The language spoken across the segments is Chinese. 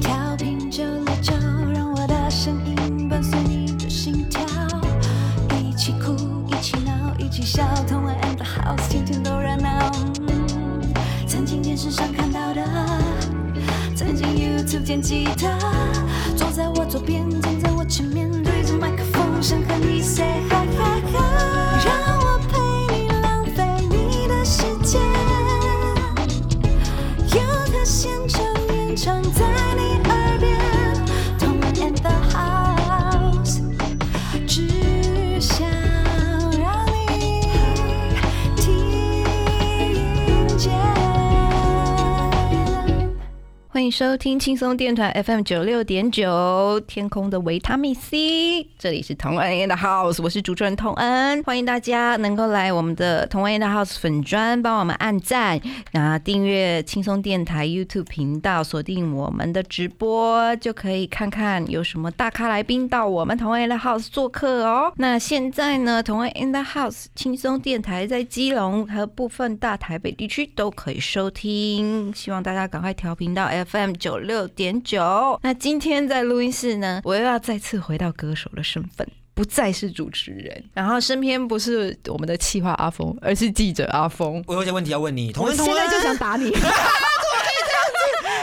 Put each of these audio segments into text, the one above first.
调频九六九，让我的声音伴随你的心跳，一起哭，一起闹，一起笑，同玩 and the house，天天都热闹。曾经电视上看到的，曾经 YouTube 见吉他，坐在我左边，收听轻松电台 FM 九六点九，天空的维他命 C，这里是同恩 in the house，我是主持人同恩，欢迎大家能够来我们的同恩 in the house 粉砖，帮我们按赞，然后订阅轻松电台 YouTube 频道，锁定我们的直播，就可以看看有什么大咖来宾到我们同恩 and House 做客哦。那现在呢，同恩 and House 轻松电台在基隆和部分大台北地区都可以收听，希望大家赶快调频到 FM 九六点九。那今天在录音室呢，我又要再次回到歌手的身份。不再是主持人，然后身边不是我们的企划阿峰，而是记者阿峰。我有一些问题要问你，同我恩，同恩现在就想打你。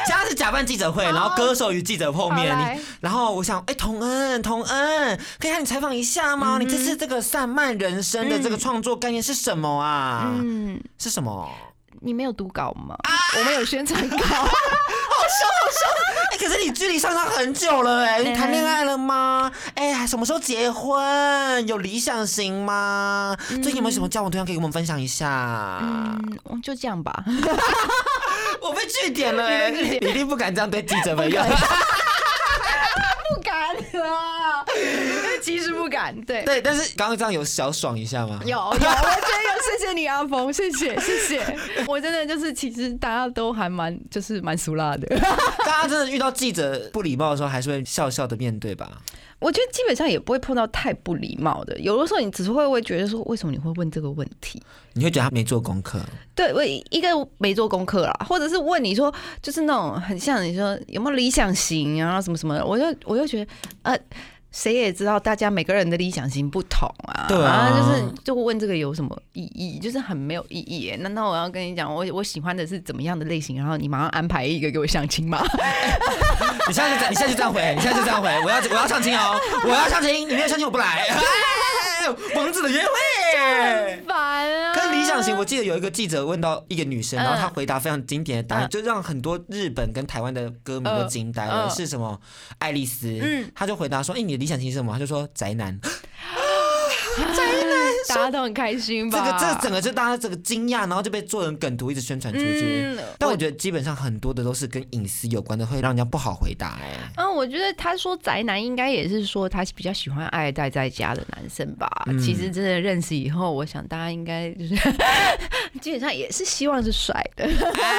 现在是假扮记者会，然后歌手与记者碰面，你然后我想，哎、童恩，童恩，可以让你采访一下吗？你这次这个散漫人生的这个创作概念是什么啊？嗯，是什么？你没有读稿吗？我们有宣传稿。哎、可是你距离上他很久了、哎，你谈恋爱了吗？哎、欸什么时候结婚？有理想型吗？最近有没有什么交往对象可以跟我们分享一下？嗯，就这样吧。我被据点了、哎，你一定不敢这样对记者朋友。不敢啊，其实不敢。对，对，但是刚刚这样有小爽一下吗？有有，我觉得有，谢谢你阿峰，谢谢谢谢。我真的就是，其实大家都还蛮就是蛮俗辣的。大家真的遇到记者不礼貌的时候，还是会笑笑的面对吧？我觉得基本上也不会碰到太不礼貌的，有的时候你只是会会觉得说，为什么你会问这个问题？你会觉得他没做功课，对我一个没做功课啦，或者是问你说，就是那种很像你说有没有理想型啊，什么什么的，我就我就觉得呃。谁也知道，大家每个人的理想型不同啊，对啊就是就问这个有什么意义？就是很没有意义耶。难道我要跟你讲，我我喜欢的是怎么样的类型，然后你马上安排一个给我相亲吗？你现在就这样，你现在就这样回，你现在就这样回，我要我要相亲哦，我要相亲，你没有相亲我不来。哎王子的约会。烦我记得有一个记者问到一个女生，嗯然后她回答非常经典的答案，嗯就让很多日本跟台湾的歌迷都惊呆了。嗯是什么？爱丽丝。嗯她就回答说：“哎，你的理想型是什么？”她就说：“宅男。”大家都很开心吧？这个这个整个就大家这个惊讶，然后就被做成梗图一直宣传出去。嗯但我觉得基本上很多的都是跟隐私有关的，会让人家不好回答、哎，嗯，我觉得他说宅男应该也是说他比较喜欢爱待在家的男生吧。嗯其实真的认识以后，我想大家应该就是 基本上也是希望是帅的。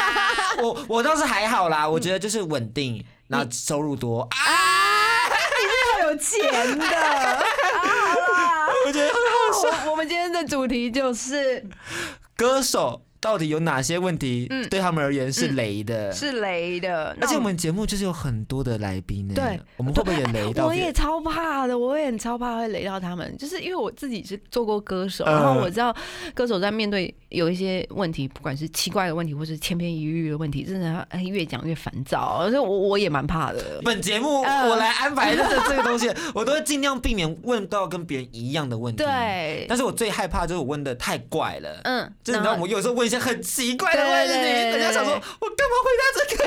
我我倒是还好啦，我觉得就是稳定，然后收入多啊，要有钱的。我觉得我我们今天的主题就是歌手到底有哪些问题对他们而言是雷的？嗯是雷的，而且我们节目就是有很多的来宾呢，对，我们会不会也雷到我？也超怕的，我也很超怕会雷到他们，就是因为我自己是做过歌手，嗯然后我知道歌手在面对有一些问题，不管是奇怪的问题，或是千篇一律的问题，真的哎越讲越烦躁，而且我我也蛮怕的。本节目嗯我来安排的这个东西，我都会尽量避免问到跟别人一样的问题。，对，但是我最害怕就是我问的太怪了。嗯，就是你知道，我有时候问一些很奇怪的问题，人家想说，我干嘛回答这个？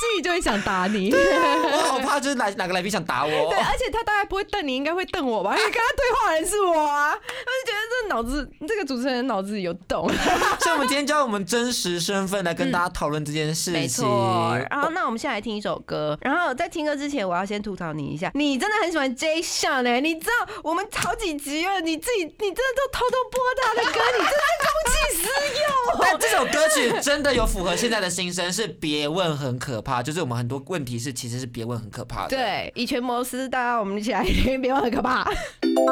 心里就会想打你。我好怕，就是哪哪个来宾想打我对，。而且他大概不会瞪你，应该会瞪我吧？因为跟他对话的人是我啊，我就觉得这脑子，这个主持人脑子有洞。所以，我们今天就用我们真实身份来跟大家讨论这件事情。没错，然后那我们现在来听一首歌，然后在听歌之前，我要先吐槽你一下，你真的很喜欢 Jason 呢？你知道我们好几集了，你自己你真的都偷偷播他的歌，你真的是公器私用。但这首歌曲真的有符合现在的心声，是别问很可怕，就是我们很多问题是其实是别问很可怕的。，对，以权谋私，大家我们一起来听，别问很可怕。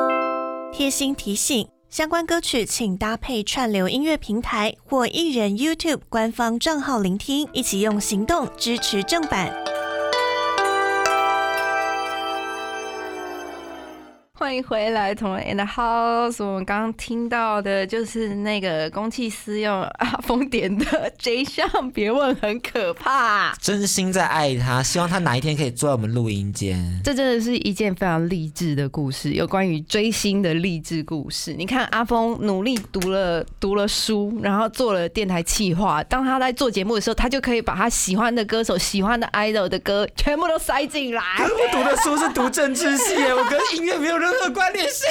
贴心提醒：相关歌曲请搭配串流音乐平台或艺人 YouTube 官方账号聆听，一起用行动支持正版。欢迎回来，同仁 in the house。我们刚刚听到的就是那个公器私用阿峰点的 J 项，别问很可怕。真心在爱他，希望他哪一天可以坐在我们录音间。这真的是一件非常励志的故事，有关于追星的励志故事。你看阿峰努力读了读了书，然后做了电台企划。当他在做节目的时候，他就可以把他喜欢的歌手、喜欢的 idol 的歌全部都塞进来。我读的书是读政治系，我跟音乐没有任乐观练习。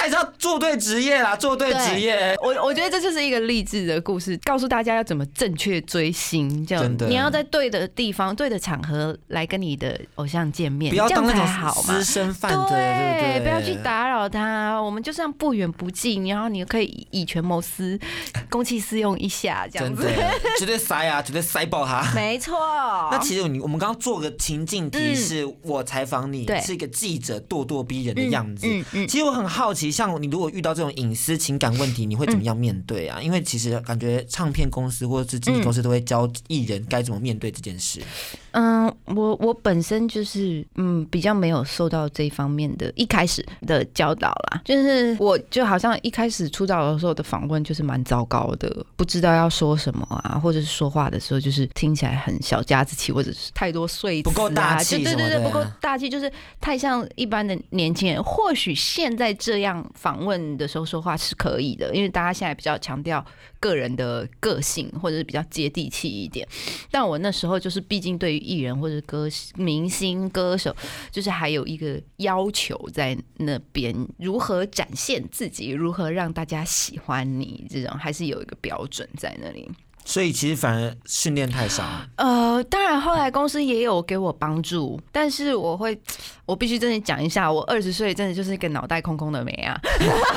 还是要做对职业啦，做对职业。我我觉得这就是一个励志的故事，告诉大家要怎么正确追星。这样你要在对的地方、对的场合来跟你的偶像见面，不要当那好嘛种私。生饭的，对不对？不要去。打扰他。我们就这样不远不近，然后你可以以以权谋私，公器私用一下，这样子真的。，绝对塞啊，绝对塞爆他。没错。那其实你我们刚刚做个情境题，是我采访你，是一个记者咄咄逼人的样子。嗯嗯其实我很好奇，像你如果遇到这种隐私情感问题，你会怎么样面对啊？因为其实感觉唱片公司或者是经纪公司都会教艺人该怎么面对这件事。嗯，我我本身就是嗯比较没有受到这一方面的一开始的教导啦，就是我就好像一开始出道的时候的访问就是蛮糟糕的，不知道要说什么啊，或者是说话的时候就是听起来很小家子气，或者是太多碎不够大气就对对对，不够大气，就是太像一般的年轻人。或许现在这样访问的时候说话是可以的，因为大家现在比较强调个人的个性，或者是比较接地气一点。但我那时候就是，毕竟对于艺人或者歌明星歌手，就是还有一个要求在那边，如何展现自己，如何让大家喜欢你，这种还是有一个标准在那里。所以其实反而训练太少。呃，当然后来公司也有给我帮助，但是我会，我必须真的讲一下，我二十岁真的就是一个脑袋空空的妹啊，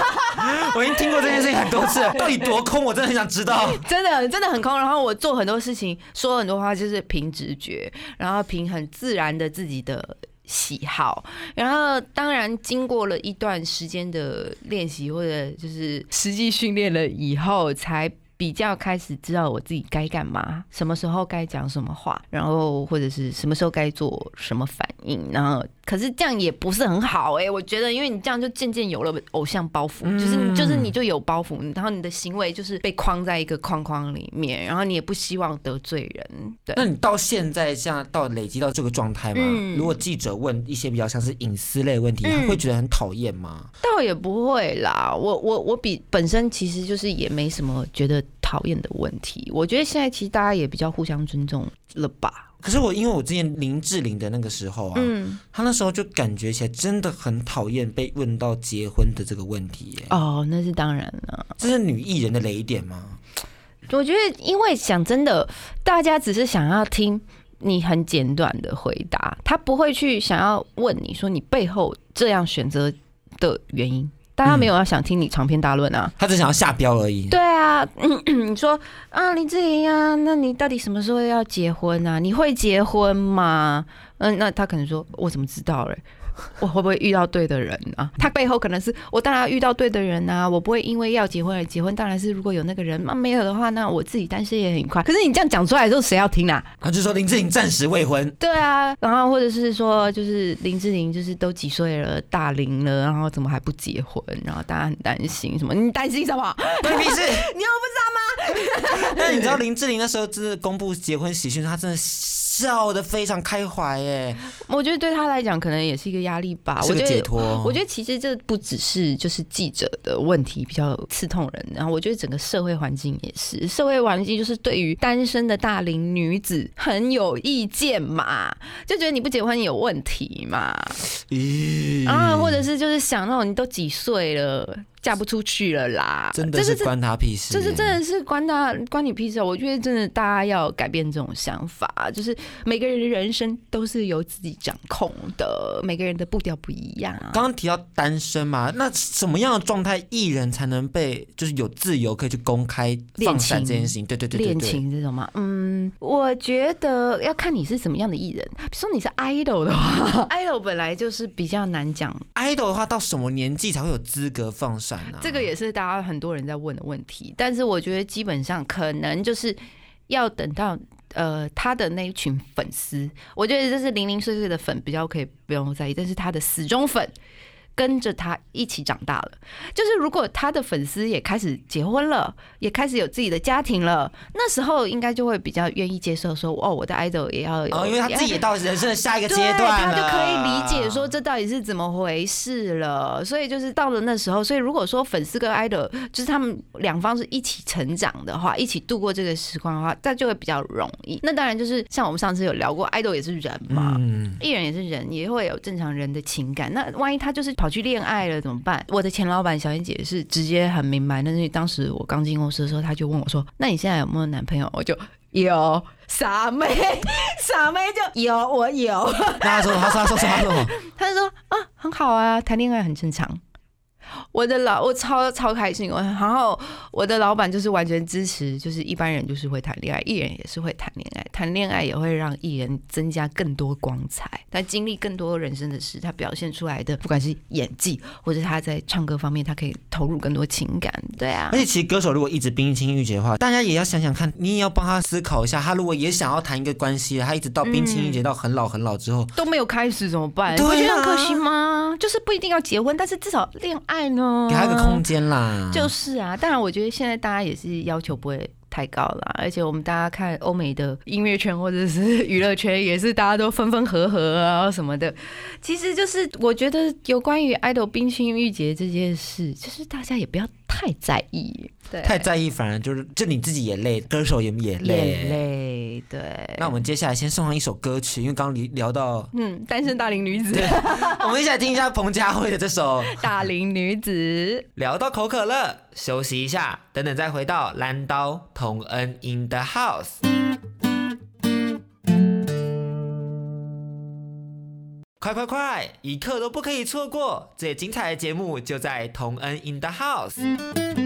我已经听过这件事情很多次了，到底多空？我真的很想知道。真的真的很空。然后我做很多事情，说很多话就是凭直觉，然后凭很自然的自己的。喜好，然后当然经过了一段时间的练习或者就是实际训练了以后，才比较开始知道我自己该干嘛，什么时候该讲什么话，然后或者是什么时候该做什么反应，然后可是这样也不是很好哎、我觉得，因为你这样就渐渐有了偶像包袱，就是你就是你就有包袱，然后你的行为就是被框在一个框框里面，然后你也不希望得罪人，对。那你到现在像到累积到这个状态吗？嗯如果记者问一些比较像是隐私类问题，嗯会觉得很讨厌吗？倒也不会啦，我我我比本身其实就是也没什么觉得讨厌的问题。我觉得现在其实大家也比较互相尊重了吧。可是我因为我之前林志玲的那个时候啊，嗯，她那时候就感觉起来真的很讨厌被问到结婚的这个问题耶。哦，那是当然了。这是女艺人的雷点吗？我觉得，因为讲真的，大家只是想要听你很简短的回答，他不会去想要问你说你背后这样选择的原因。大家没有要想听你长篇大论啊。他只想要下标而已。对啊，你说啊，林志玲啊，那你到底什么时候要结婚啊？你会结婚吗？嗯，那他可能说，我怎么知道嘞？我会不会遇到对的人啊？他背后可能是我当然要遇到对的人啊，我不会因为要结婚而结婚。当然是如果有那个人，那、没有的话，那我自己单身也很快。可是你这样讲出来之后，谁要听啊？他就说林志玲暂时未婚，对啊，然后或者是说，就是林志玲就是都几岁了，大龄了，然后怎么还不结婚？然后大家很担心什么？你担心什么？关你屁事！你又不知道吗？那你知道林志玲那时候真的公布结婚喜讯，她真的笑的非常开怀耶，我觉得对他来讲，可能也是一个压力吧。是个我觉得，解脱。我觉得其实这不只是就是记者的问题比较刺痛人，然后我觉得整个社会环境也是，社会环境就是对于单身的大龄女子很有意见嘛，就觉得你不结婚有问题嘛，咦。啊，或者是就是想那种你都几岁了，嫁不出去了啦，真的是关他屁事耶，就是真的是关他关你屁事啊！我觉得真的大家要改变这种想法，就是每个人的人生都是由自己掌控的，每个人的步调不一样啊。刚刚提到单身嘛，那什么样的状态艺人才能被就是有自由可以去公开放闪这件事情？对对对对恋，情这种嘛，嗯，嗯，我觉得要看你是什么样的艺人。比如说你是 idol 的话，idol 本来就是比较难讲，idol 的话，到什么年纪才会有资格放闪这个也是大家很多人在问的问题。但是我觉得基本上可能就是要等到。呃，他的那一群粉丝，我觉得这是零零碎碎的粉比较可以不用在意，但是他的死忠粉跟着他一起长大了。就是如果他的粉丝也开始结婚了，也开始有自己的家庭了，那时候应该就会比较愿意接受说，哦，我的 idol 也要有，哦，因为他自己也到人生的 下一个阶对，段他就可以理解说这到底是怎么回事了。所以就是到了那时候，所以如果说粉丝跟 idol 就是他们两方是一起成长的话，一起度过这个时光的话，那就会比较容易。那当然就是像我们上次有聊过，idol 也是人嘛，嗯，艺人也是人，也会有正常人的情感。那万一他就是跑去恋爱了怎么办？我的前老板小燕姐是直接很明白，但是当时我刚进公司的时候，她就问我说：“那你现在有没有男朋友？”我就有，傻妹，傻妹就有，我有。那他说他说他说他说什么？他就说啊，很好啊，谈恋爱很正常。我的老我超超开心，我然后我的老板就是完全支持，就是一般人就是会谈恋爱，艺人也是会谈恋爱，谈恋爱也会让艺人增加更多光彩，他经历更多人生的事，他表现出来的不管是演技或者他在唱歌方面，他可以投入更多情感，对啊而，且其实歌手如果一直冰清玉洁的话，大家也要想想看，你也要帮他思考一下，他如果也想要谈一个关系，他一直到冰清玉洁到很老很老之后，都没有开始怎么办？你不觉得很可惜吗？就是不一定要结婚，但是至少恋爱呢，给他一个空间啦。就是啊，当然，我觉得现在大家也是要求不会太高了，而且我们大家看欧美的音乐圈或者是娱乐圈，也是大家都分分合合啊什么的。其实就是我觉得有关于 idol 冰清玉洁这件事，就是大家也不要太在意，对，太在意，反而就是就你自己也累，歌手也也累。也累，对。那我们接下来先送上一首歌曲，因为刚刚聊聊到，嗯，单身大龄女子，我们一起来听一下彭佳慧的这首《大龄女子，聊到口渴了，休息一下，等等再回到蓝刀同恩 in the house。快快快，一刻都不可以错过！最精彩的节目就在同恩 in the house。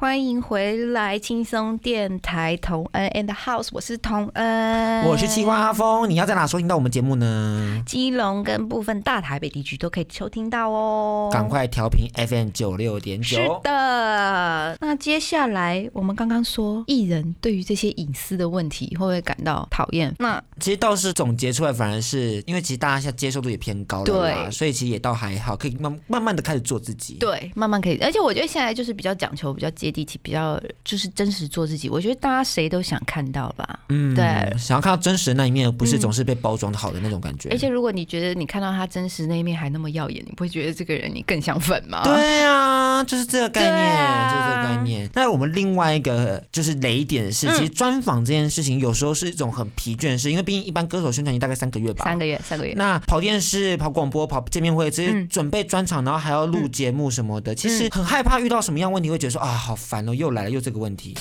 欢迎回来，轻松电台同恩 and house，我是同恩，我是企划阿峰，你要在哪收听到我们节目呢？基隆跟部分大台北地区都可以收听到哦。赶快调频 FM 九六点九是。的，那接下来我们刚刚说艺人对于这些隐私的问题会不会感到讨厌？那其实倒是总结出来，反而是因为其实大家现在接受度也偏高了啦，对所以其实也倒还好，可以慢慢慢的开始做自己。对，慢慢可以，而且我觉得现在就是比较讲求比较接地气，比较就是真实做自己。我觉得大家谁都想看到吧。嗯对想要看到真实的那一面，而不是嗯总是被包装的好的那种感觉。而且如果你觉得你看到他真实那一面还那么耀眼，你不会觉得这个人你更想粉吗？对啊，就是这个概念，就是这个概念。那我们另外一个就是雷点是，嗯其实专访这件事情有时候是一种很疲倦的事，因为毕竟一般歌手宣传期大概三个月吧。三个月，三个月。那跑电视、跑广播、跑见面会，这些嗯准备专场，然后还要录节目什么的，其实很害怕遇到什么样问题，会觉得说啊，好烦哦，又来了，又这个问题。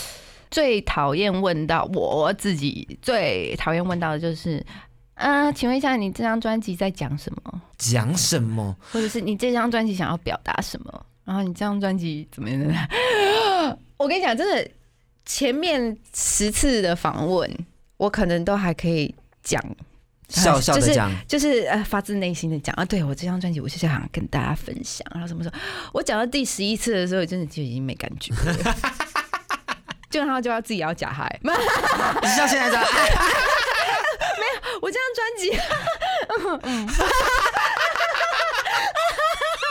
最讨厌问到我自己最讨厌问到的就是，嗯、请问一下，你这张专辑在讲什么？讲什么？或者是你这张专辑想要表达什么？然后你这张专辑怎么样？我跟你讲，真的，前面十次的访问，我可能都还可以讲。笑笑的就是讲，就是呃，发自内心的讲啊，对我这张专辑，我就是想跟大家分享。然后什么时候，我讲到第十一次的时候，真的就已经没感觉了，就然后就要自己要假嗨。你是像现在这样，哎我这张专辑，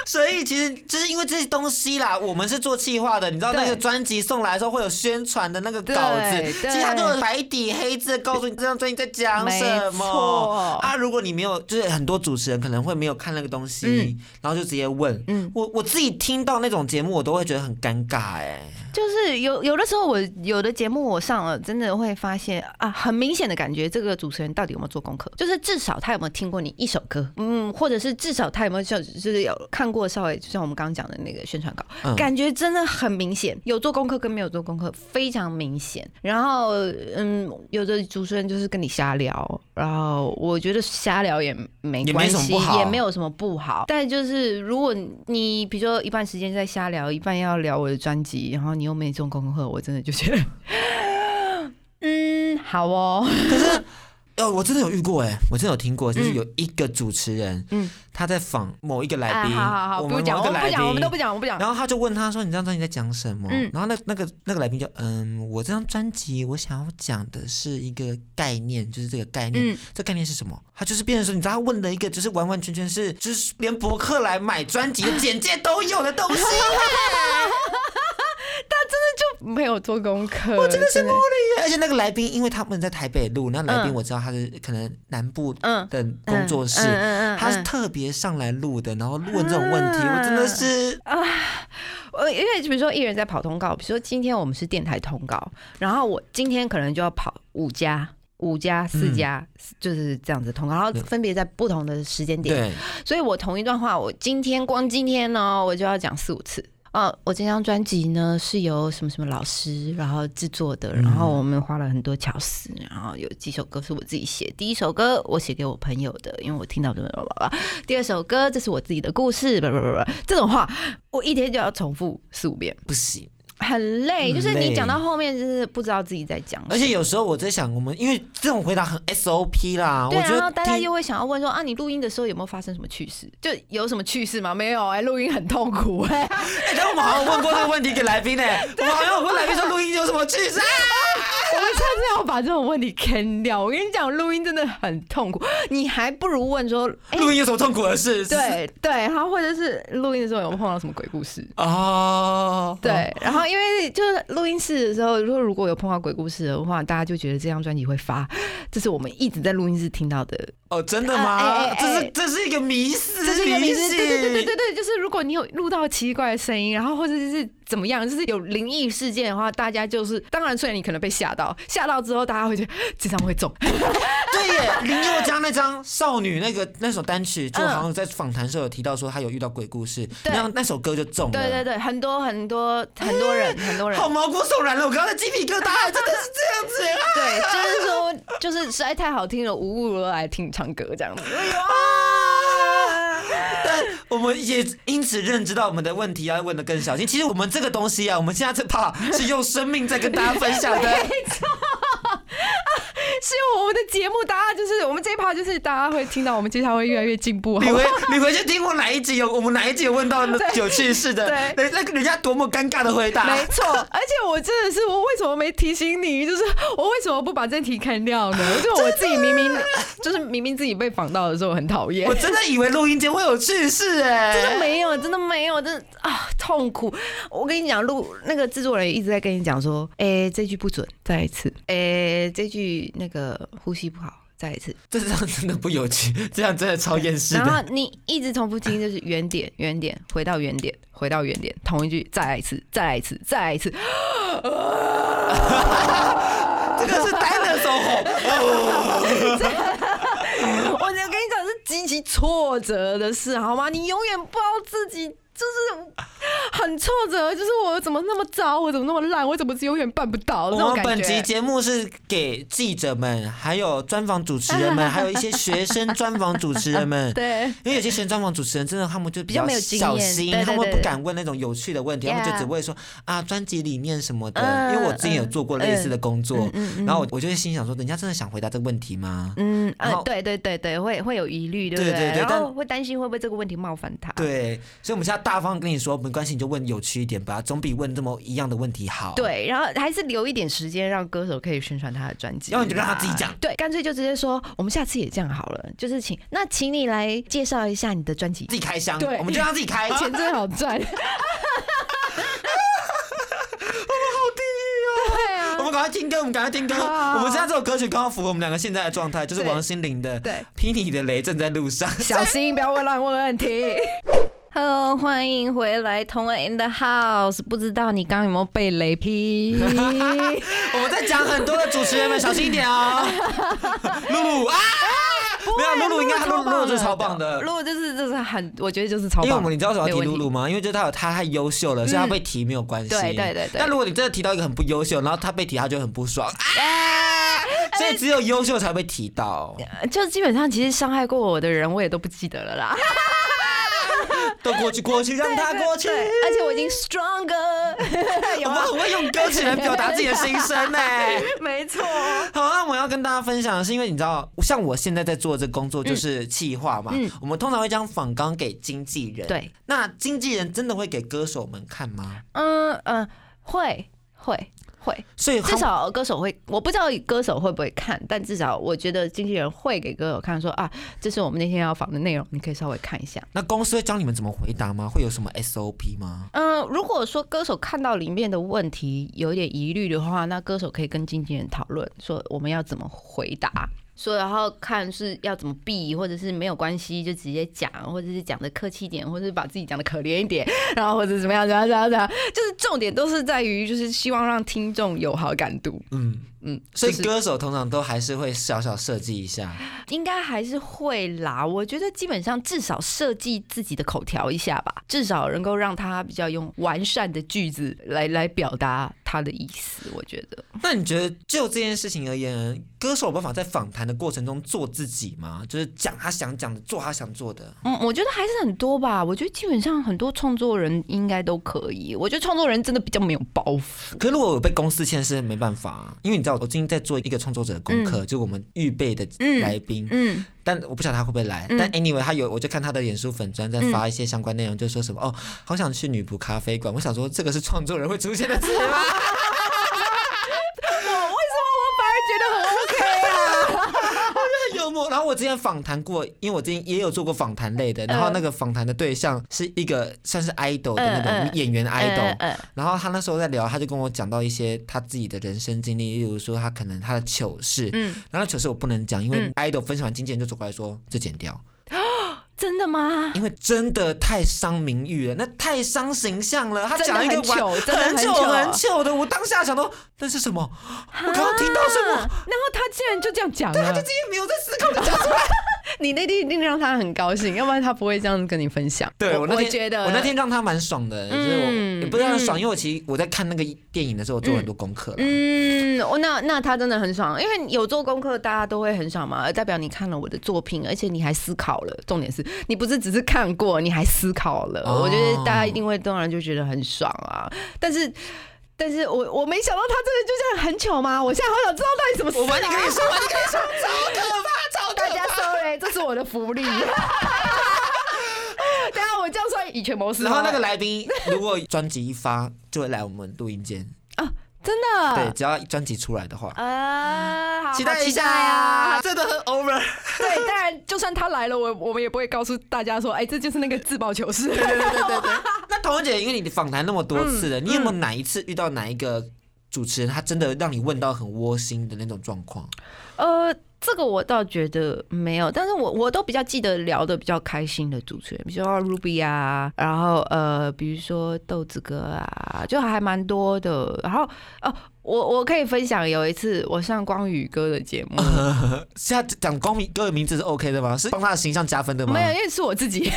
所以其实就是因为这些东西啦，我们是做企划的，你知道那个对专辑送来的时候会有宣传的那个稿子，其实它都有白底黑字告诉你这张专辑在讲什没么啊。如果你没有，就是很多主持人可能会没有看那个东西，嗯。然后就直接问，嗯。我我自己听到那种节目，我都会觉得很尴尬哎、就是有有的时候我有的节目我上了，真的会发现啊，很明显的感觉这个主持人到底有没有做功课，就是至少他有没有听过你一首歌，嗯，或者是至少他有没有像就是有看过稍微就像我们刚刚讲的那个宣传稿，嗯感觉真的很明显，有做功课跟没有做功课非常明显。然后嗯，有的主持人就是跟你瞎聊，然后我觉得瞎聊也没关系，也没有什么不好。但就是如果你比如说一半时间在瞎聊，一半要聊我的专辑，然后你又没做功课，我真的就觉得 嗯好哦，可是哦，我真的有遇过哎，我真的有听过，就是有一个主持人，嗯他在访某一个来啊，宾，好好好，我们不讲，我们不讲，我们都不。讲，我不讲。然后他就问他说：“你这张专辑在讲什么？”嗯然后那那个那个来宾就嗯，我这张专辑我想要讲的是一个概念，就是这个概念。嗯这概念是什么？他就是变成说，你知道他问的一个就是完完全全是就是连博客来买专辑的简介都有的东西。没有做功课，我真的是真茉莉，而且那个来宾，因为他们在台北录，那来宾嗯。我知道他是可能南部嗯。的工作室，嗯嗯嗯嗯。他是特别上来录的，然后问这种问题，啊。我真的是呃，因为比如说艺人在跑通告，比如说今天我们是电台通告，然后我今天可能就要跑五家。五家、四家、就是这样子通告，然后分别在不同的时间点，对，所以我同一段话，我今天光今天呢，我就要讲四五次。我这张专辑呢是由什么什么老师然后制作的，然后我们花了很多巧思，然后有几首歌是我自己写，第一首歌我写给我朋友的，因为我听到的叭叭叭，第二首歌这是我自己的故事，叭叭叭叭，这种话我一天就要重复四五遍，不行。很累，就是你讲到后面就是不知道自己在讲，而且有时候我在想，我们因为这种回答很 SOP 啦，对，觉得然后大家听又会想要问说啊，你录音的时候有没有发生什么趣事？就有什么趣事吗？没有哎、录音很痛苦哎、哎，但我们好像问过这个问题给来宾呢，我们好像有问来宾说录音有什么趣事啊？我们下次要把这种问题坑掉。我跟你讲，录音真的很痛苦，你还不如问说，哎、录音有什么痛苦的事？对对，然后或者是录音的时候有没有碰到什么鬼故事？哦，对，然后因为就是录音室的时候，如果如果有碰到鬼故事的话，大家就觉得这张专辑会发，这是我们一直在录音室听到的哦，真的啊吗？这哎是这是一个迷思，这是一个迷思，对对对对对对，就是如果你有录到奇怪的声音，然后或者是怎么样，就是有灵异事件的话，大家就是当然，虽然你可能被吓到，吓到之后大家会觉得 这张会中，对耶，林宥嘉那张少女那个那首单曲，就嗯好像在访谈时候有提到说他有遇到鬼故事，对那那首歌就中了。对对对，很多很多很多人 很多人好。毛骨悚然了，我刚刚的鸡皮疙瘩，真的是这样子啊！对，就是说，就是实在太好听了，无物而来听你唱歌这样子。但我们也因此认知到我们的问题要问的更小心。其实我们这个东西啊，我们现在这 part 是用生命在跟大家分享的。是我们的节目，大家就是我们这一趴，就是大家会听到我们接下来会越来越进步。你回你回去听过哪一集有我们哪一集有问到那 有趣事的？对那那个人家多么尴尬的回答。没错，而且我真的是，我为什么没提醒你？就是我为什么不把这题砍掉呢？就我自己明明就是明明自己被访到的时候很讨厌我，真的以为录音间会有趣事哎、真的没有，真的没有，真的啊痛苦。我跟你讲，录那个制作人一直在跟你讲说，哎、这句不准，再一次。哎、这句那个呼吸不好，再来一次。这样真的不有趣，这样真的超厌世然后。你一直重复听，就是原点，原点，回到原点，回到原点，同一句，再来一次，再来一次，再来一次。这个是单的时候吼，我跟你讲是极其挫折的事，好吗？你永远不知道自己就是很挫折，就是我怎么那么糟，我怎么那么烂，我怎么永远办不到这我们本集。节目是给记者们，还有专访主持人们，还有一些学生专访主持人们。对，因为有些学生专访主持人真的，他们就比比较小心，他们对不敢问那种有趣的问题，他们就只会说啊专辑理念什么的。嗯因为我之前有做过类似的工作然后我我就会心想说，人家真的想回答这个问题吗？嗯对对对对，会会有疑虑，对不对对然后会担心会不会这个问题冒犯他。对，所以我们现在大方跟你说，没关系，你就问有趣一点吧，总比问这么一样的问题好。，对，然后还是留一点时间让歌手可以宣传他的专辑，要不你就让他自己讲对，干脆就直接说，我们下次也这样好了，就是请那请你来介绍一下你的专辑自，己开箱，对我们就让他自己开。钱真好赚。我们赶快听歌，我们赶快听歌。我们现在这首歌曲刚好符合我们两个现在的状态，就是王心凌的《对劈你的雷正在路上》。小心不要问乱问问题。Hello，欢迎回来，同恩 in the house。不知道你刚刚有没有被雷劈？我们在讲很多的主持人们，小心一点哦。露露啊，没有露露，应该露露露是超棒的。露露就是就是很，我觉得就是超棒。因为我们你知道为什么要提露露吗？因为就是他有他太优秀了，所以他被提没有关系。对对对对但如果你真的提到一个很不优秀，然后他被提，他就很不爽。啊！所以只有优秀才会被提到，就基本上其实伤害过我的人，我也都不记得了啦。都过去过去，让它过去对。而且我已经 stronger，我们？很会用歌曲来表达自己的心声呢。没错，好，那我要跟大家分享的是，因为你知道，像我现在在做这工作就是企划嘛，嗯我们通常会将访纲给经纪人。，对，那经纪人真的会给歌手们看吗？嗯嗯，会会会，所以至少歌手会，我不知道歌手会不会看，但至少我觉得经纪人会给歌手看说啊，这是我们那天要访的内容，你可以稍微看一下。那公司会教你们怎么回答吗？会有什么 SOP 吗？嗯，如果说歌手看到里面的问题有点疑虑的话，那歌手可以跟经纪人讨论，说我们要怎么回答。说然后看是要怎么避，或者是没有关系就直接讲，或者是讲的客气一点，或者是把自己讲的可怜一点，然后或者怎么样怎么样怎么样怎么样，就是重点都是在于就是希望让听众有好感度。嗯，嗯，所以歌手通常都还是会小小设计一下。应该还是会啦。我觉得基本上至少设计自己的口条一下吧，至少能够让他比较用完善的句子来来表达他的意思。我觉得，那你觉得就这件事情而言，歌手有办法在访谈的过程中做自己吗？就是讲他想讲的，做他想做的。嗯，我觉得还是很多吧。我觉得基本上很多创作人应该都可以。我觉得创作人真的比较没有包袱。可是如果有被公司牵是没办法、啊，因为你知道我最近在做一个创作者的功课，就我们预备的嗯来宾，嗯，但我不晓得他会不会来。嗯但 anyway，他有我就看他的脸书粉专在发一些相关内容，就说什么哦，好想去女仆咖啡馆。我想说这个是创作人会出现的词吗？为什么我反而觉得很 OK 啊？很幽默。然后我之前访谈过，因为我之前也有做过访谈类的，然后那个访谈的对象是一个算是 idol 的那种演员 idol，、然后他那时候在聊，他就跟我讲到一些他自己的人生经历，例如说他可能他的糗事，嗯，然后糗事我不能讲，因为嗯。idol 分享完，经纪人就走过来说就剪掉，真的吗？因为真的太伤名誉了，那太伤形象了。他讲一个很糗完真的很久很久的，我当下想到那是什么？我刚刚听到什么？啊然后他竟然就这样讲了他就，直接没有在思考就讲出来。你那天一定让他很高兴，要不然他不会这样跟你分享。我对那天觉得我那天让他蛮爽的，就是我嗯也不是让他爽，因为我其实我在看那个电影的时候，我做了很多功课了。嗯，我那那他真的很爽，因为有做功课，大家都会很爽嘛，代表你看了我的作品，而且你还思考了。重点是你不是只是看过，你还思考了。哦我觉得大家一定会，当然就觉得很爽啊。但是，但是我我没想到他真的就这样很糗吗？我现在好想知道到底什么事、啊。我晚点跟你说，晚点跟你说，超可怕，超可这是我的福利。等一下我这样算以权谋私，然后那个来宾如果专辑一发，就会来我们录音间啊。真的对，只要专辑出来的话，啊，好期待一下好期待啊！真的很 over。对，当然，就算他来了，我我们也不会告诉大家说，哎，这就是那个自爆糗事。对对对对对对。那童文姐，因为你访谈那么多次嗯了，你有没有哪一次遇到哪一个主持人，他真的让你问到很窝心的那种状况？呃，这个我倒觉得没有，但是我我都比较记得聊的比较开心的主持人，比如说 Ruby 啊，然后呃，比如说豆子哥啊，就还蛮多的。然后哦、我我可以分享有一次我上光宇哥的节目，现在讲光宇哥的名字是 OK 的吗？是帮他的形象加分的吗？没有，因为是我自己。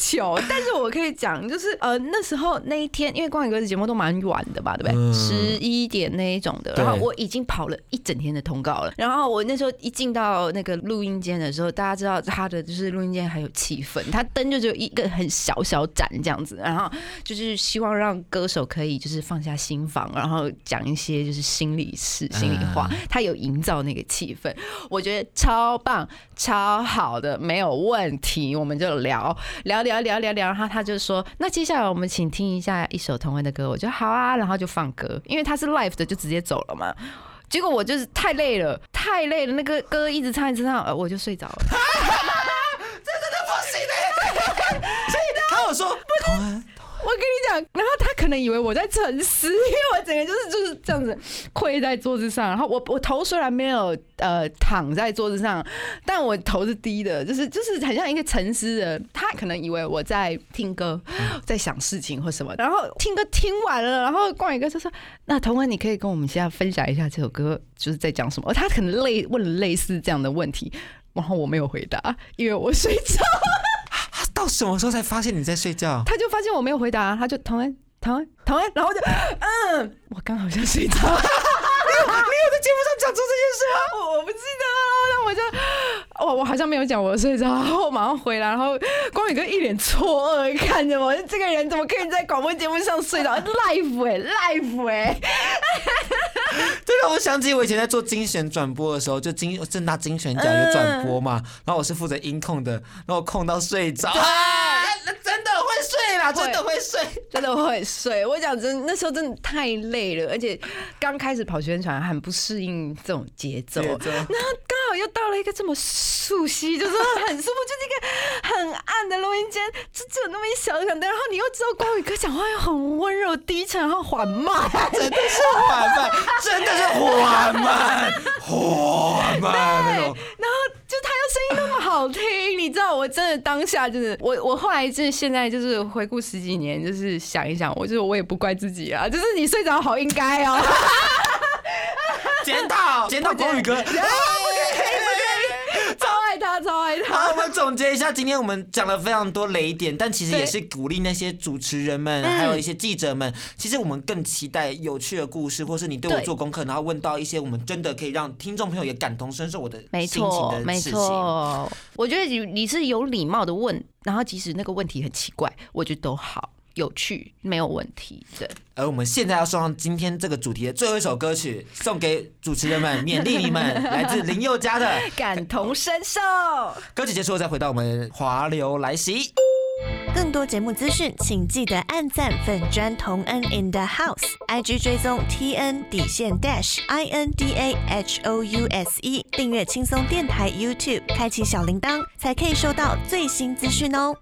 不太糗，但是我可以讲，就是呃那时候那一天，因为光宇哥的节目都蛮晚的吧，对不对？嗯十一点那一种的，然后我已经跑了一整天的通告了。然后我那时候一进到那个录音间的时候，大家知道他的就是录音间还有气氛，他灯就只有一个很小小盏这样子，然后就是希望让歌手可以就是放下心房，然后讲一些就是心里事、心里话，他有营造那个气氛，我觉得超棒、超好的，没有问题。我们就聊聊聊聊聊聊聊，然后他就说：“那接下来我们请听一下一首同恩的歌。”我就好啊，然后就放歌，因为他是 live 的，就直接走了嘛。结果我就是太累了，太累了，那个歌一直唱一直唱，呃我就睡着了 真的不行 的。他有说，童恩我跟你讲，然后他可能以为我在沉思，因为我整个就是就是这样子跪在桌子上，然后我我头虽然没有呃躺在桌子上，但我头是低的，就是就是很像一个沉思的。他可能以为我在听歌，在想事情或什么，然后听歌听完了，然后冠宇哥就说：“那童文，你可以跟我们现在分享一下这首歌就是在讲什么？”他可能类问了类似这样的问题，然后我没有回答，因为我睡着。他到什么时候才发现你在睡觉？他就发现我没有回答，他就唐安唐安唐安，然后就嗯，我刚好像睡着，你有在节目上讲出这件事啊？我我不记得了，然后我就，我我好像没有讲我睡着，然后我马上回来，然后光宇哥一脸错愕看着我，这个人怎么可以在广播节目上睡着？Life 哎，Life 哎、这让我想起我以前在做精选转播的时候，就金正大精选奖有转播嘛，然后我是负责音控的，然后我控到睡着，真的会睡啦，真的会睡。真的会睡。我讲真，那时候真的太累了，而且刚开始跑宣传，很不适应这种节奏。节奏然后刚好又到了一个这么熟悉，就是很舒服，就是一个很暗的录音间，就只有那么一小盏灯，然后你又知道光宇哥讲话又很温柔低沉，然后 缓慢。真的是缓慢，真的是缓慢，缓慢那种。然后就他又声音那么好听，你知道，我真的当下就是我，我后来就是现在就是回顾十几年，就是想一想，我就是我也不怪自己啊，就是你睡着好应该哦、检讨，检讨国语哥。超爱他，超爱他。好，我们总结一下，今天我们讲了非常多雷点，但其实也是鼓励那些主持人们，嗯还有一些记者们。其实我们更期待有趣的故事，或是你对我做功课，然后问到一些我们真的可以让听众朋友也感同身受我的没心情错，没的事情。错。我觉得你你是有礼貌的问，然后即使那个问题很奇怪，我觉得都好有趣，没有问题。对，而我们现在要送上今天这个主题的最后一首歌曲，送给主持人们，勉励你们，来自林宥嘉的 感同身受。歌曲结束后，再回到我们华流来袭。更多节目资讯，请记得按赞粉砖同恩 in the house，IG 追踪 T N 底线 dash I N D A H O U S E，订阅轻松电台 YouTube，开启小铃铛，才可以收到最新资讯哦。